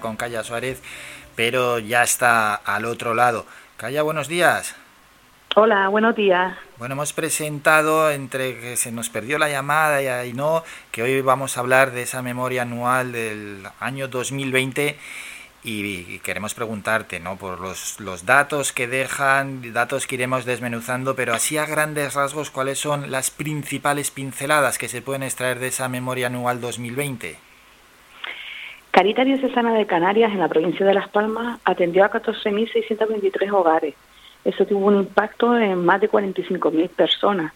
con Calla Suárez, pero ya está al otro lado. Calla, buenos días. Hola, buenos días. Bueno, hemos presentado entre que se nos perdió la llamada y no, que hoy vamos a hablar de esa memoria anual del año 2020 y queremos preguntarte, ¿no? Por los, los datos que dejan, datos que iremos desmenuzando, pero así a grandes rasgos, ¿cuáles son las principales pinceladas que se pueden extraer de esa memoria anual 2020? Caritas Diocesana de Canarias, en la provincia de Las Palmas, atendió a 14.623 hogares. Eso tuvo un impacto en más de 45.000 personas.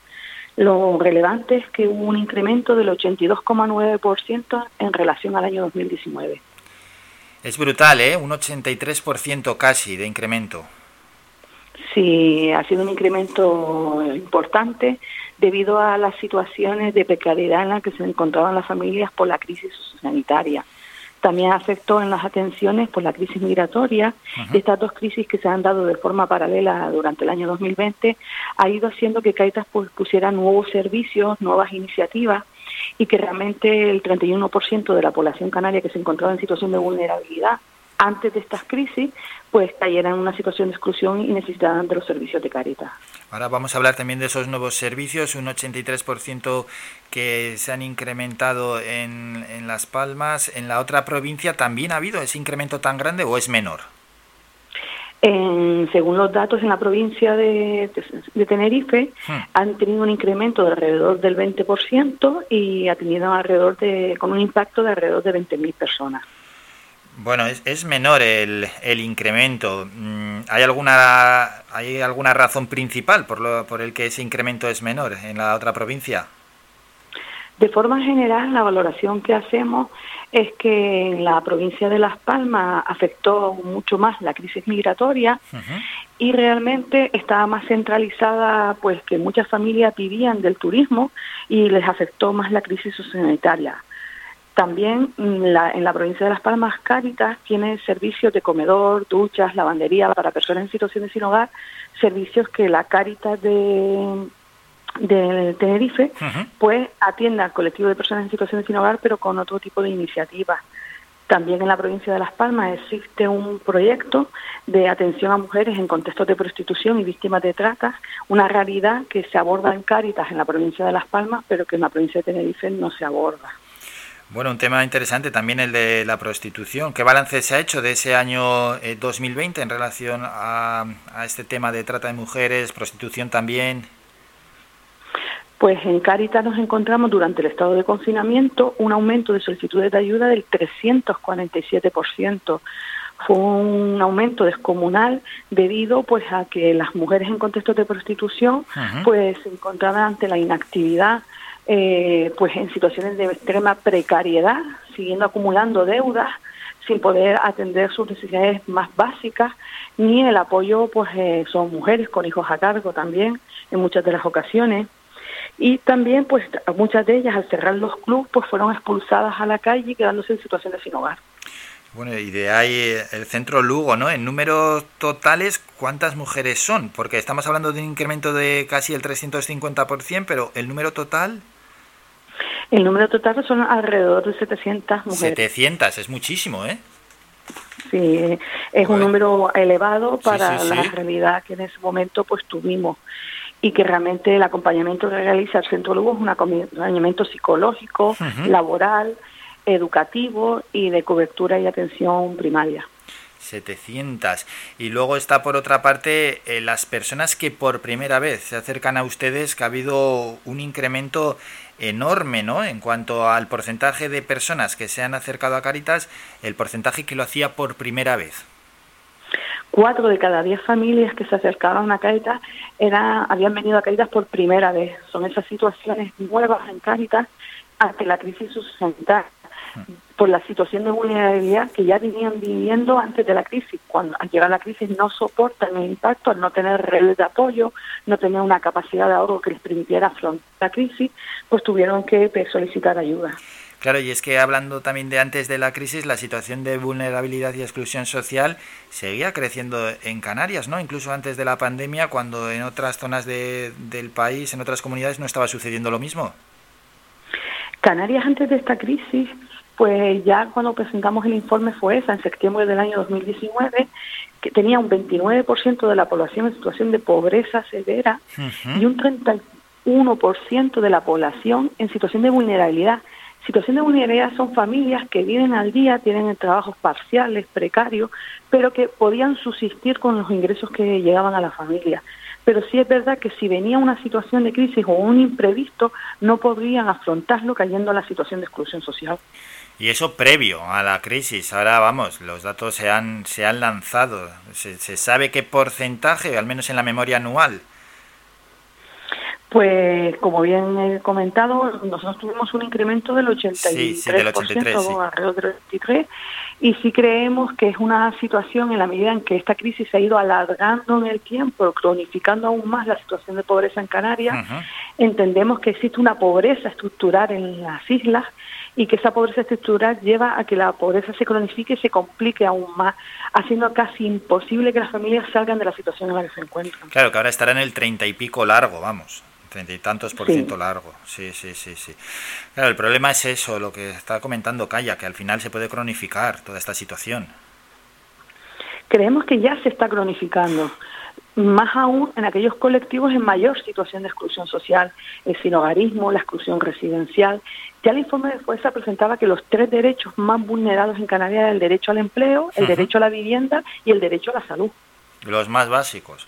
Lo relevante es que hubo un incremento del 82,9% en relación al año 2019. Es brutal, ¿eh? Un 83% casi de incremento. Sí, ha sido un incremento importante debido a las situaciones de precariedad en las que se encontraban las familias por la crisis sanitaria. También afectó en las atenciones por la crisis migratoria. Estas dos crisis que se han dado de forma paralela durante el año 2020 ha ido haciendo que Caitas pues, pusiera nuevos servicios, nuevas iniciativas y que realmente el 31% de la población canaria que se encontraba en situación de vulnerabilidad antes de estas crisis, pues cayeran en una situación de exclusión y necesitaban de los servicios de Caritas. Ahora vamos a hablar también de esos nuevos servicios, un 83% que se han incrementado en, en Las Palmas. ¿En la otra provincia también ha habido ese incremento tan grande o es menor? según los datos en la provincia de, Tenerife, hmm. han tenido un incremento de alrededor del 20% y ha tenido alrededor de, con un impacto de alrededor de 20.000 personas. Bueno, es, menor el, el incremento. Mm, ¿Hay alguna, ¿Hay alguna razón principal por, lo, por el que ese incremento es menor en la otra provincia? De forma general, la valoración que hacemos es que en la provincia de Las Palmas afectó mucho más la crisis migratoria y realmente estaba más centralizada, pues que muchas familias vivían del turismo y les afectó más la crisis sanitaria. También mm, en la provincia de Las Palmas, Cáritas tiene servicios de comedor, duchas, lavandería para personas en situaciones sin hogar, servicios que la Cáritas de, de Tenerife pues atiende al colectivo de personas en situaciones sin hogar, pero con otro tipo de iniciativas. También en la provincia de Las Palmas existe un proyecto de atención a mujeres en contextos de prostitución y víctimas de trata, una realidad que se aborda en Cáritas en la provincia de Las Palmas, pero que en la provincia de Tenerife no se aborda. Bueno, un tema interesante también el de la prostitución. ¿Qué balance se ha hecho de ese año 2020 eh, en relación a, este tema de trata de mujeres, prostitución también? Pues en Cáritas nos encontramos durante el estado de confinamiento un aumento de solicitudes de ayuda del 347%. Fue un aumento descomunal debido pues a que las mujeres en contextos de prostitución pues se encontraban ante la inactividad eh, pues en situaciones de extrema precariedad, siguiendo acumulando deudas sin poder atender sus necesidades más básicas, ni el apoyo, pues eh, son mujeres con hijos a cargo también en muchas de las ocasiones. Y también, pues muchas de ellas al cerrar los clubes, pues fueron expulsadas a la calle quedándose en situaciones sin hogar. Bueno, y de ahí el centro Lugo, ¿no? En números totales, ¿cuántas mujeres son? Porque estamos hablando de un incremento de casi el 350%, pero el número total... El número total son alrededor de 700 mujeres. 700, es muchísimo, ¿eh? Sí, es un número elevado para la realidad que en ese momento pues tuvimos y que realmente el acompañamiento que realiza el Centro Lugo es un acompañamiento psicológico, laboral, educativo y de cobertura y atención primaria. 700. Y luego está por otra parte eh, las personas que por primera vez se acercan a ustedes, que ha habido un incremento enorme, ¿no? En cuanto al porcentaje de personas que se han acercado a Caritas, el porcentaje que lo hacía por primera vez. Cuatro de cada diez familias que se acercaban a Caritas era, habían venido a Caritas por primera vez. Son esas situaciones nuevas en Caritas ante la crisis sanitaria por la situación de vulnerabilidad que ya venían viviendo antes de la crisis. Cuando al llegar la crisis no soportan el impacto al no tener redes de apoyo, no tener una capacidad de ahorro que les permitiera afrontar la crisis, pues tuvieron que pues, solicitar ayuda. Claro, y es que hablando también de antes de la crisis, la situación de vulnerabilidad y exclusión social seguía creciendo en Canarias, ¿no? Incluso antes de la pandemia, cuando en otras zonas de, del país, en otras comunidades, no estaba sucediendo lo mismo. Canarias antes de esta crisis pues ya cuando presentamos el informe fue esa, en septiembre del año 2019, que tenía un 29% de la población en situación de pobreza severa y un 31% de la población en situación de vulnerabilidad. Situación de vulnerabilidad son familias que viven al día, tienen trabajos parciales, precarios, pero que podían subsistir con los ingresos que llegaban a la familia. Pero sí es verdad que si venía una situación de crisis o un imprevisto, no podrían afrontarlo cayendo a la situación de exclusión social. Y eso previo a la crisis. Ahora vamos, los datos se han, se han lanzado. ¿Se, se sabe qué porcentaje, al menos en la memoria anual, pues, como bien he comentado, nosotros tuvimos un incremento del 83%, sí, sí, del 83 alrededor del 83, y sí creemos que es una situación en la medida en que esta crisis se ha ido alargando en el tiempo, cronificando aún más la situación de pobreza en Canarias, entendemos que existe una pobreza estructural en las islas y que esa pobreza estructural lleva a que la pobreza se cronifique y se complique aún más, haciendo casi imposible que las familias salgan de la situación en la que se encuentran. Claro, que ahora estará en el treinta y pico largo, vamos treinta y tantos por ciento largo. Sí, sí, sí, sí. Claro, el problema es eso, lo que está comentando Calla, que al final se puede cronificar toda esta situación. Creemos que ya se está cronificando, más aún en aquellos colectivos en mayor situación de exclusión social, el sinogarismo, la exclusión residencial. Ya el informe de Fuerza presentaba que los tres derechos más vulnerados en Canarias eran el derecho al empleo, el derecho a la vivienda y el derecho a la salud. Los más básicos.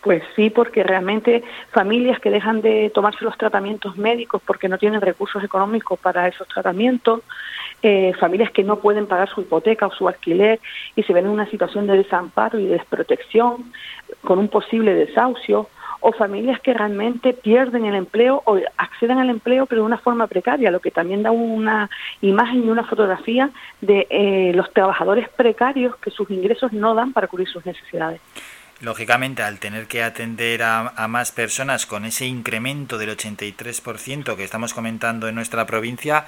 Pues sí, porque realmente familias que dejan de tomarse los tratamientos médicos porque no tienen recursos económicos para esos tratamientos, eh, familias que no pueden pagar su hipoteca o su alquiler y se ven en una situación de desamparo y desprotección con un posible desahucio, o familias que realmente pierden el empleo o acceden al empleo pero de una forma precaria, lo que también da una imagen y una fotografía de eh, los trabajadores precarios que sus ingresos no dan para cubrir sus necesidades lógicamente al tener que atender a, más personas con ese incremento del 83% que estamos comentando en nuestra provincia,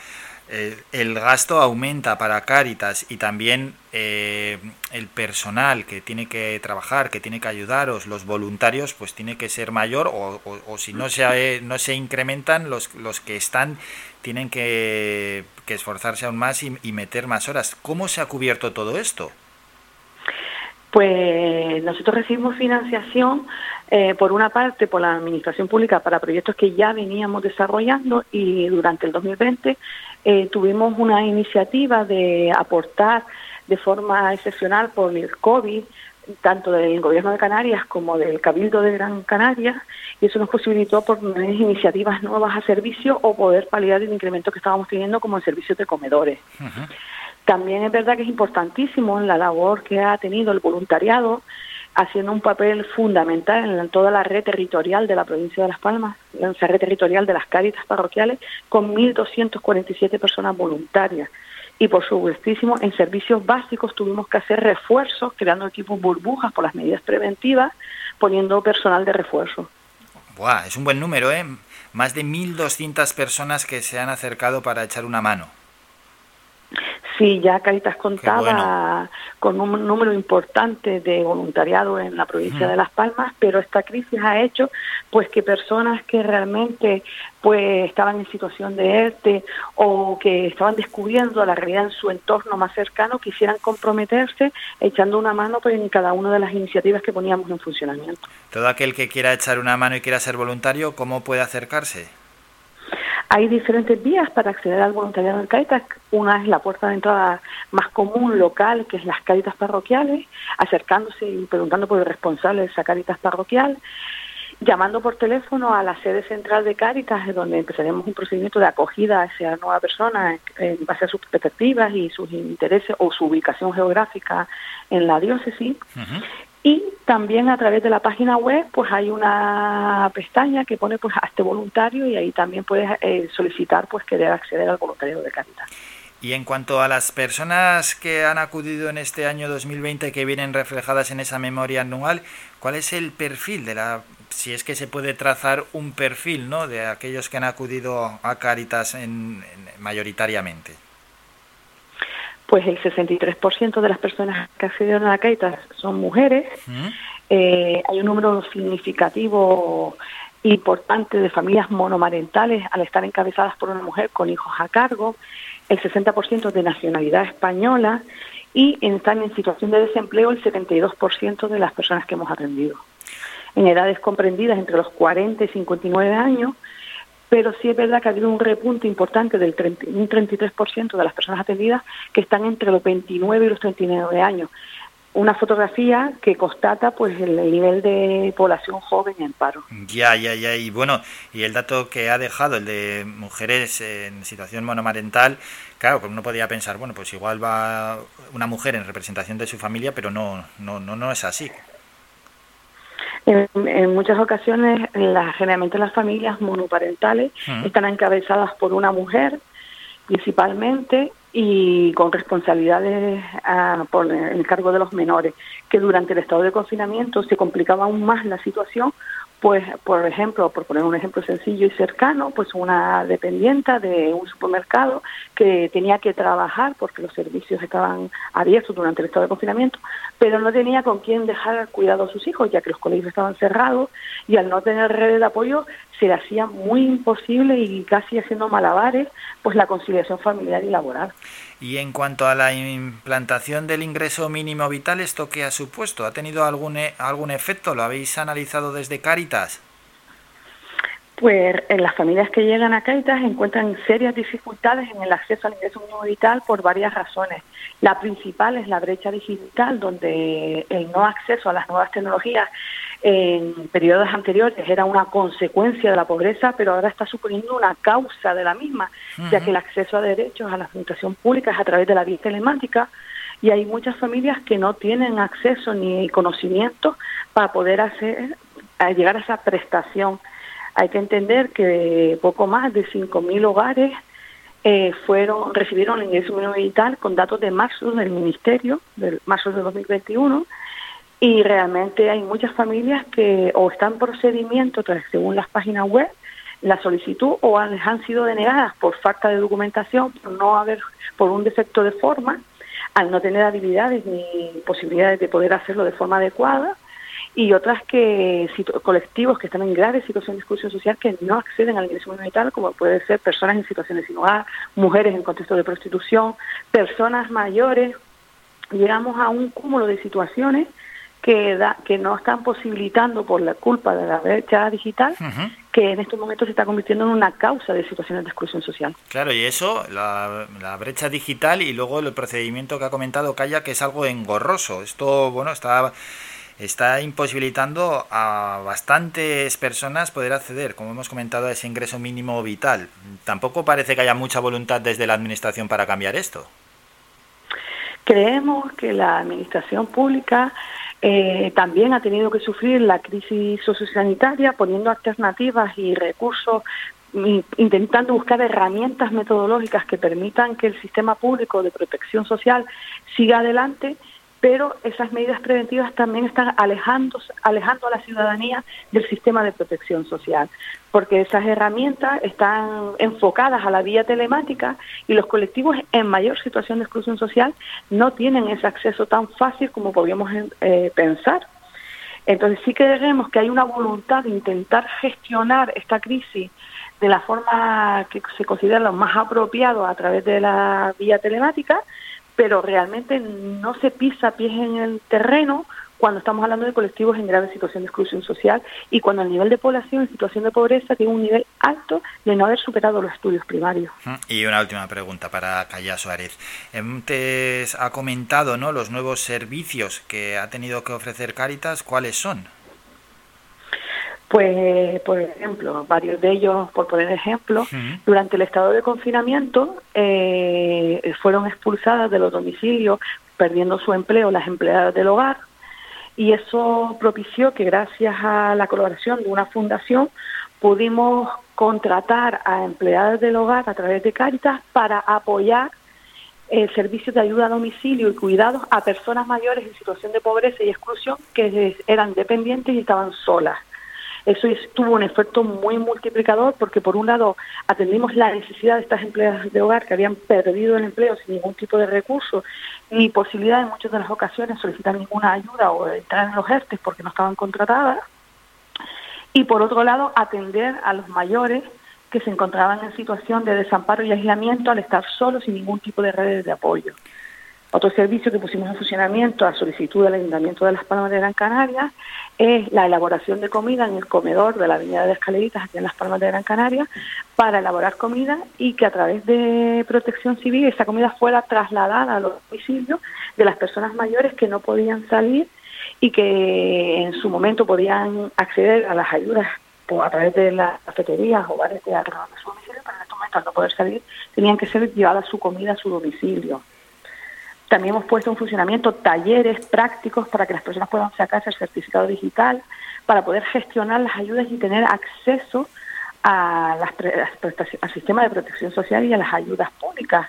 eh, el gasto aumenta para Cáritas y también eh, el personal que tiene que trabajar, que tiene que ayudaros, los voluntarios, pues tiene que ser mayor o, si no se, no se incrementan, los, los que están tienen que, que esforzarse aún más y, y meter más horas. ¿Cómo se ha cubierto todo esto? Pues nosotros recibimos financiación, eh, por una parte, por la Administración Pública para proyectos que ya veníamos desarrollando y durante el 2020 eh, tuvimos una iniciativa de aportar de forma excepcional por el COVID, tanto del Gobierno de Canarias como del Cabildo de Gran Canaria, y eso nos posibilitó por iniciativas nuevas a servicio o poder paliar el incremento que estábamos teniendo como en servicios de comedores. También es verdad que es importantísimo en la labor que ha tenido el voluntariado, haciendo un papel fundamental en toda la red territorial de la provincia de Las Palmas, en la red territorial de las cáritas parroquiales, con 1.247 personas voluntarias. Y por supuestísimo, en servicios básicos tuvimos que hacer refuerzos, creando equipos burbujas por las medidas preventivas, poniendo personal de refuerzo. Buah, es un buen número, ¿eh? Más de 1.200 personas que se han acercado para echar una mano. Sí, ya Caritas contaba con un número importante de voluntariado en la provincia de Las Palmas, pero esta crisis ha hecho pues que personas que realmente pues estaban en situación de ERTE o que estaban descubriendo la realidad en su entorno más cercano quisieran comprometerse echando una mano pues, en cada una de las iniciativas que poníamos en funcionamiento. Todo aquel que quiera echar una mano y quiera ser voluntario, ¿cómo puede acercarse? Hay diferentes vías para acceder al voluntariado en Caritas. Una es la puerta de entrada más común local, que es las Caritas parroquiales, acercándose y preguntando por el responsable de esa Caritas parroquial, llamando por teléfono a la sede central de Caritas, donde empezaremos un procedimiento de acogida a esa nueva persona en base a sus perspectivas y sus intereses o su ubicación geográfica en la diócesis. Y también a través de la página web pues hay una pestaña que pone pues este voluntario y ahí también puedes eh, solicitar pues querer acceder al voluntario de Caritas. Y en cuanto a las personas que han acudido en este año 2020 que vienen reflejadas en esa memoria anual, ¿cuál es el perfil de la si es que se puede trazar un perfil, ¿no? de aquellos que han acudido a Caritas en, mayoritariamente? Pues el 63% de las personas que accedieron a la Caritas son mujeres. Eh, hay un número significativo importante de familias monomarentales al estar encabezadas por una mujer con hijos a cargo, el 60% de nacionalidad española y están en situación de desempleo el 72% de las personas que hemos atendido. En edades comprendidas entre los 40 y 59 años, pero sí es verdad que ha habido un repunte importante del un 33% de las personas atendidas que están entre los 29 y los 39 años una fotografía que constata pues el nivel de población joven en paro. Ya, ya, ya. Y bueno, y el dato que ha dejado, el de mujeres en situación monomarental, claro, pues uno podría pensar, bueno, pues igual va una mujer en representación de su familia, pero no, no, no, no es así. En, muchas ocasiones, la, generalmente las familias monoparentales están encabezadas por una mujer principalmente y con responsabilidades ah, por el cargo de los menores, que durante el estado de confinamiento se complicaba aún más la situación pues, por ejemplo, por poner un ejemplo sencillo y cercano, pues una dependienta de un supermercado que tenía que trabajar porque los servicios estaban abiertos durante el estado de confinamiento, pero no tenía con quién dejar cuidado a sus hijos, ya que los colegios estaban cerrados y al no tener redes de apoyo se le hacía muy imposible y casi haciendo malabares pues la conciliación familiar y laboral. Y en cuanto a la implantación del ingreso mínimo vital, ¿esto qué ha supuesto? ¿Ha tenido algún, e, algún efecto? ¿Lo habéis analizado desde Cáritas? Pues en las familias que llegan a Cáritas encuentran serias dificultades en el acceso al ingreso mínimo vital por varias razones. La principal es la brecha digital, donde el no acceso a las nuevas tecnologías en periodos anteriores era una consecuencia de la pobreza, pero ahora está suponiendo una causa de la misma, ya que el acceso a derechos a la administración pública es a través de la vía telemática y hay muchas familias que no tienen acceso ni conocimiento para poder hacer llegar a esa prestación. Hay que entender que poco más de 5.000 hogares eh, fueron recibieron el ingreso mínimo vital con datos de marzo del Ministerio, del marzo de 2021, y realmente hay muchas familias que o están en procedimiento, según las páginas web, la solicitud o han, han sido denegadas por falta de documentación, por no haber, por un defecto de forma, al no tener habilidades ni posibilidades de poder hacerlo de forma adecuada, y otras que colectivos que están en grave situación de exclusión social que no acceden al ingreso vital, como puede ser personas en situaciones sin hogar, mujeres en contexto de prostitución, personas mayores. Llegamos a un cúmulo de situaciones que, da, que no están posibilitando por la culpa de la brecha digital, que en estos momentos se está convirtiendo en una causa de situaciones de exclusión social. Claro, y eso, la, la brecha digital y luego el procedimiento que ha comentado Calla, que es algo engorroso. Esto, bueno, está está imposibilitando a bastantes personas poder acceder, como hemos comentado, a ese ingreso mínimo vital. Tampoco parece que haya mucha voluntad desde la Administración para cambiar esto. Creemos que la Administración pública eh, también ha tenido que sufrir la crisis sociosanitaria poniendo alternativas y recursos intentando buscar herramientas metodológicas que permitan que el sistema público de protección social siga adelante pero esas medidas preventivas también están alejando, alejando a la ciudadanía del sistema de protección social, porque esas herramientas están enfocadas a la vía telemática y los colectivos en mayor situación de exclusión social no tienen ese acceso tan fácil como podríamos eh, pensar. Entonces sí creemos que hay una voluntad de intentar gestionar esta crisis de la forma que se considera lo más apropiado a través de la vía telemática, pero realmente no se pisa pies en el terreno cuando estamos hablando de colectivos en grave situación de exclusión social y cuando el nivel de población en situación de pobreza tiene un nivel alto de no haber superado los estudios primarios. Y una última pregunta para Calla Suárez. Antes ha comentado ¿no? los nuevos servicios que ha tenido que ofrecer Cáritas, ¿cuáles son? Pues, por ejemplo, varios de ellos, por poner ejemplo, durante el estado de confinamiento eh, fueron expulsadas de los domicilios, perdiendo su empleo las empleadas del hogar, y eso propició que gracias a la colaboración de una fundación pudimos contratar a empleadas del hogar a través de Cáritas para apoyar el servicio de ayuda a domicilio y cuidados a personas mayores en situación de pobreza y exclusión que eran dependientes y estaban solas. Eso tuvo un efecto muy multiplicador porque por un lado atendimos la necesidad de estas empleadas de hogar que habían perdido el empleo sin ningún tipo de recurso ni posibilidad en muchas de las ocasiones solicitar ninguna ayuda o entrar en los ERTES porque no estaban contratadas y por otro lado atender a los mayores que se encontraban en situación de desamparo y aislamiento al estar solos sin ningún tipo de redes de apoyo. Otro servicio que pusimos en funcionamiento a solicitud del Ayuntamiento de Las Palmas de Gran Canaria es la elaboración de comida en el comedor de la Avenida de Escaleritas aquí en Las Palmas de Gran Canaria para elaborar comida y que a través de protección civil esa comida fuera trasladada a los domicilios de las personas mayores que no podían salir y que en su momento podían acceder a las ayudas a través de las cafeterías o bares de alrededor de su domicilio, pero en estos momentos al no poder salir tenían que ser llevadas su comida a su domicilio. También hemos puesto en funcionamiento talleres prácticos para que las personas puedan sacarse el certificado digital, para poder gestionar las ayudas y tener acceso a las, al sistema de protección social y a las ayudas públicas,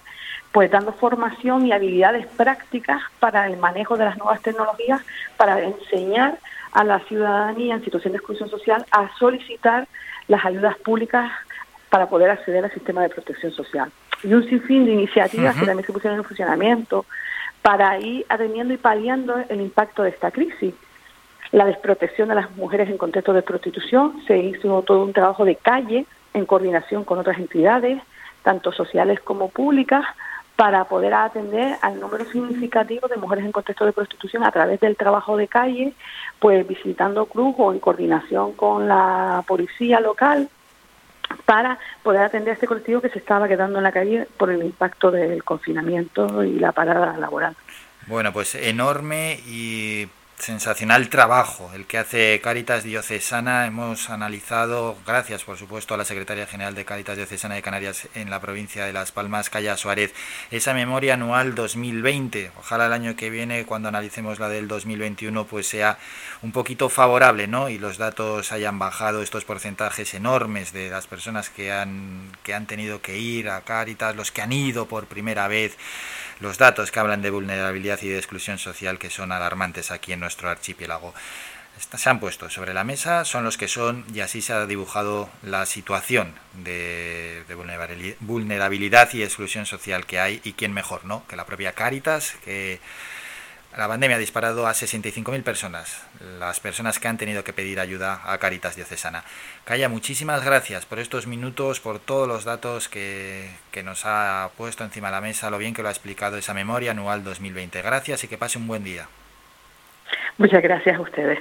pues dando formación y habilidades prácticas para el manejo de las nuevas tecnologías, para enseñar a la ciudadanía en situación de exclusión social a solicitar las ayudas públicas para poder acceder al sistema de protección social. Y un sinfín de iniciativas que también se pusieron en funcionamiento, para ir atendiendo y paliando el impacto de esta crisis. La desprotección de las mujeres en contexto de prostitución, se hizo todo un trabajo de calle en coordinación con otras entidades, tanto sociales como públicas, para poder atender al número significativo de mujeres en contexto de prostitución a través del trabajo de calle, pues visitando Cruz o en coordinación con la policía local para poder atender a este colectivo que se estaba quedando en la calle por el impacto del confinamiento y la parada laboral. Bueno, pues enorme y sensacional trabajo el que hace Cáritas Diocesana. Hemos analizado, gracias por supuesto a la secretaria general de Cáritas Diocesana de Canarias en la provincia de Las Palmas, Calla Suárez, esa memoria anual 2020. Ojalá el año que viene, cuando analicemos la del 2021, pues sea un poquito favorable, ¿no? Y los datos hayan bajado estos porcentajes enormes de las personas que han, que han tenido que ir a Cáritas, los que han ido por primera vez los datos que hablan de vulnerabilidad y de exclusión social que son alarmantes aquí en nuestro archipiélago se han puesto sobre la mesa, son los que son y así se ha dibujado la situación de, vulnerabilidad y exclusión social que hay y quién mejor, ¿no? Que la propia Cáritas, que la pandemia ha disparado a 65.000 personas, las personas que han tenido que pedir ayuda a Caritas Diocesana. Calla, muchísimas gracias por estos minutos, por todos los datos que, que nos ha puesto encima de la mesa, lo bien que lo ha explicado esa memoria anual 2020. Gracias y que pase un buen día. Muchas gracias a ustedes.